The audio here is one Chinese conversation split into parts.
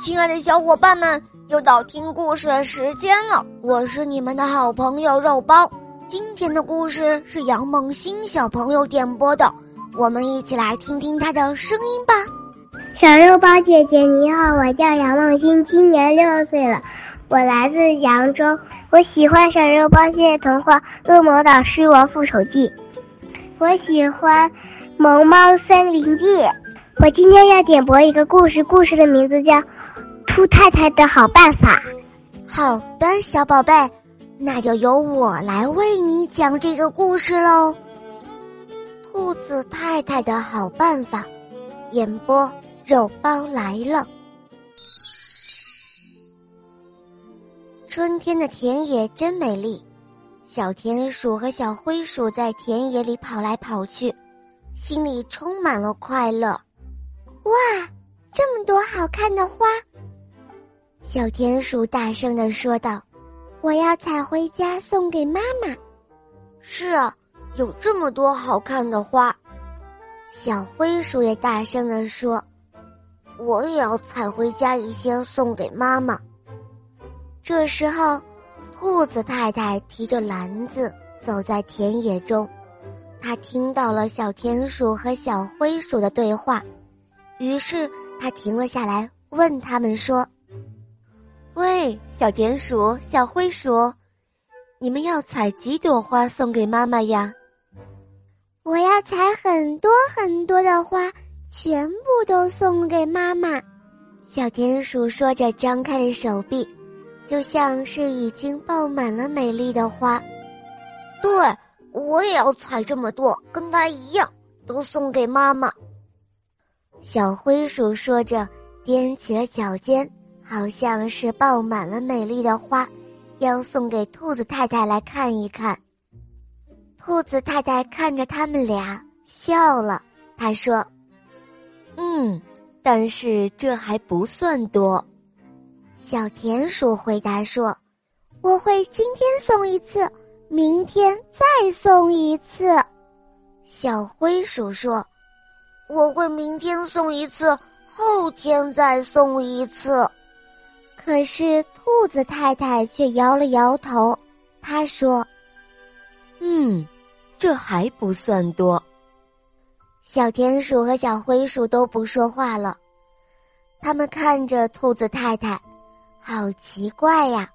亲爱的小伙伴们，又到听故事的时间了。我是你们的好朋友肉包。今天的故事是杨梦欣小朋友点播的，我们一起来听听他的声音吧。小肉包姐姐你好，我叫杨梦欣，今年六岁了，我来自扬州。我喜欢小肉包系列童话《恶魔岛狮王复仇记》，我喜欢《萌猫森林记》。我今天要点播一个故事，故事的名字叫《兔太太的好办法》。好的，小宝贝，那就由我来为你讲这个故事喽。兔子太太的好办法，演播肉包来了。春天的田野真美丽，小田鼠和小灰鼠在田野里跑来跑去，心里充满了快乐。哇，这么多好看的花！小田鼠大声的说道：“我要采回家送给妈妈。”是啊，有这么多好看的花。小灰鼠也大声的说：“我也要采回家一些送给妈妈。”这时候，兔子太太提着篮子走在田野中，她听到了小田鼠和小灰鼠的对话。于是他停了下来，问他们说：“喂，小田鼠、小灰鼠，你们要采几朵花送给妈妈呀？”“我要采很多很多的花，全部都送给妈妈。”小田鼠说着，张开了手臂，就像是已经爆满了美丽的花。“对，我也要采这么多，跟它一样，都送给妈妈。”小灰鼠说着，踮起了脚尖，好像是抱满了美丽的花，要送给兔子太太来看一看。兔子太太看着他们俩笑了，他说：“嗯，但是这还不算多。”小田鼠回答说：“我会今天送一次，明天再送一次。”小灰鼠说。我会明天送一次，后天再送一次。可是兔子太太却摇了摇头，她说：“嗯，这还不算多。”小田鼠和小灰鼠都不说话了，他们看着兔子太太，好奇怪呀，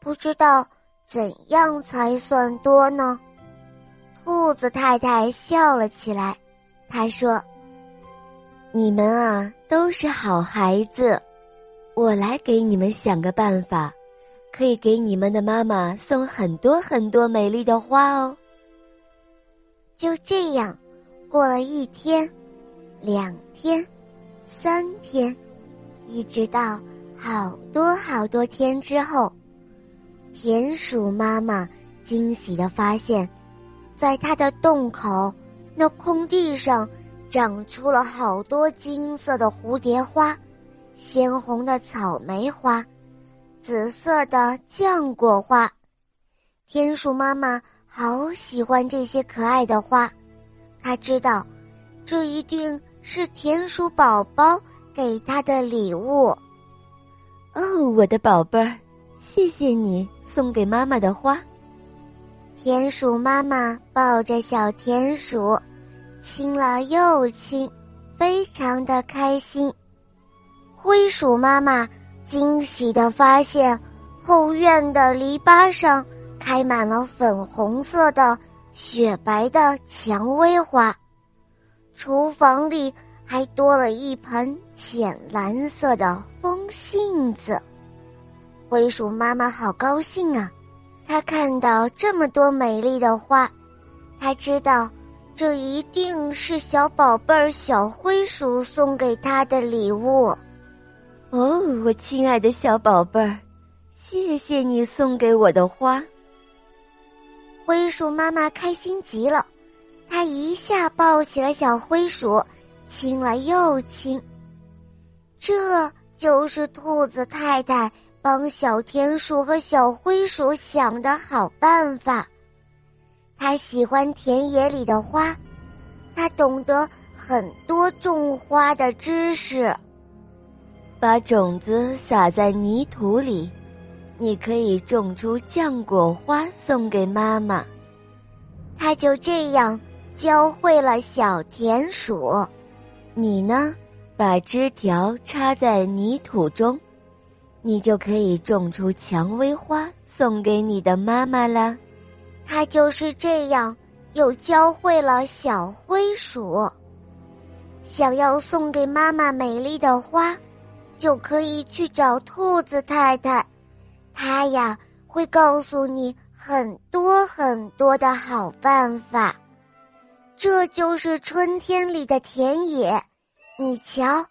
不知道怎样才算多呢。兔子太太笑了起来，她说。你们啊，都是好孩子，我来给你们想个办法，可以给你们的妈妈送很多很多美丽的花哦。就这样，过了一天、两天、三天，一直到好多好多天之后，田鼠妈妈惊喜的发现，在它的洞口那空地上。长出了好多金色的蝴蝶花，鲜红的草莓花，紫色的浆果花。田鼠妈妈好喜欢这些可爱的花，她知道，这一定是田鼠宝宝给她的礼物。哦，我的宝贝儿，谢谢你送给妈妈的花。田鼠妈妈抱着小田鼠。亲了又亲，非常的开心。灰鼠妈妈惊喜的发现，后院的篱笆上开满了粉红色的、雪白的蔷薇花，厨房里还多了一盆浅蓝色的风信子。灰鼠妈妈好高兴啊！她看到这么多美丽的花，她知道。这一定是小宝贝儿小灰鼠送给他的礼物，哦，我亲爱的小宝贝儿，谢谢你送给我的花。灰鼠妈妈开心极了，她一下抱起了小灰鼠，亲了又亲。这就是兔子太太帮小田鼠和小灰鼠想的好办法。他喜欢田野里的花，他懂得很多种花的知识。把种子撒在泥土里，你可以种出浆果花送给妈妈。他就这样教会了小田鼠。你呢，把枝条插在泥土中，你就可以种出蔷薇花送给你的妈妈了。他就是这样又教会了小灰鼠。想要送给妈妈美丽的花。就可以去找兔子太太，她呀会告诉你很多很多的好办法。这就是春天里的田野，你瞧，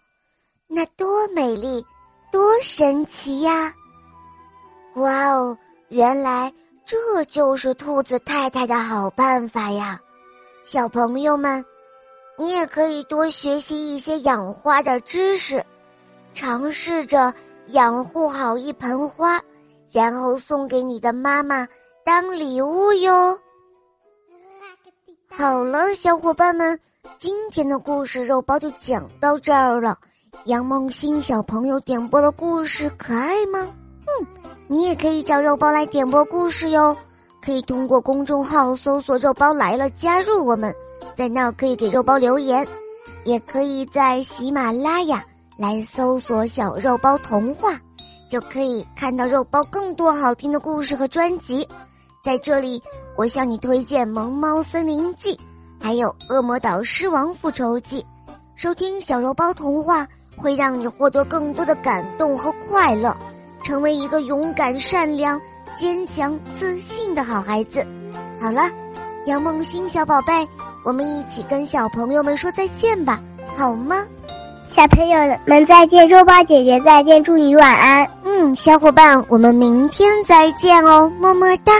那多美丽，多神奇呀！哇哦，原来这就是兔子太太的好办法呀！小朋友们，你也可以多学习一些养花的知识。尝试着养护好一盆花，然后送给你的妈妈当礼物哟。好了，小伙伴们，今天的故事肉包就讲到这儿了。杨梦欣小朋友点播的故事可爱吗？嗯，你也可以找肉包来点播故事哟。可以通过公众号搜索“肉包来了”加入我们，在那儿可以给肉包留言，也可以在喜马拉雅。来搜索“小肉包童话”，就可以看到肉包更多好听的故事和专辑。在这里，我向你推荐《萌猫森林记》，还有《恶魔岛狮王复仇记》。收听小肉包童话，会让你获得更多的感动和快乐，成为一个勇敢、善良、坚强、自信的好孩子。好了，杨梦欣小宝贝，我们一起跟小朋友们说再见吧，好吗？小朋友们再见，肉包姐姐再见，祝你晚安。嗯，小伙伴，我们明天再见哦，么么哒。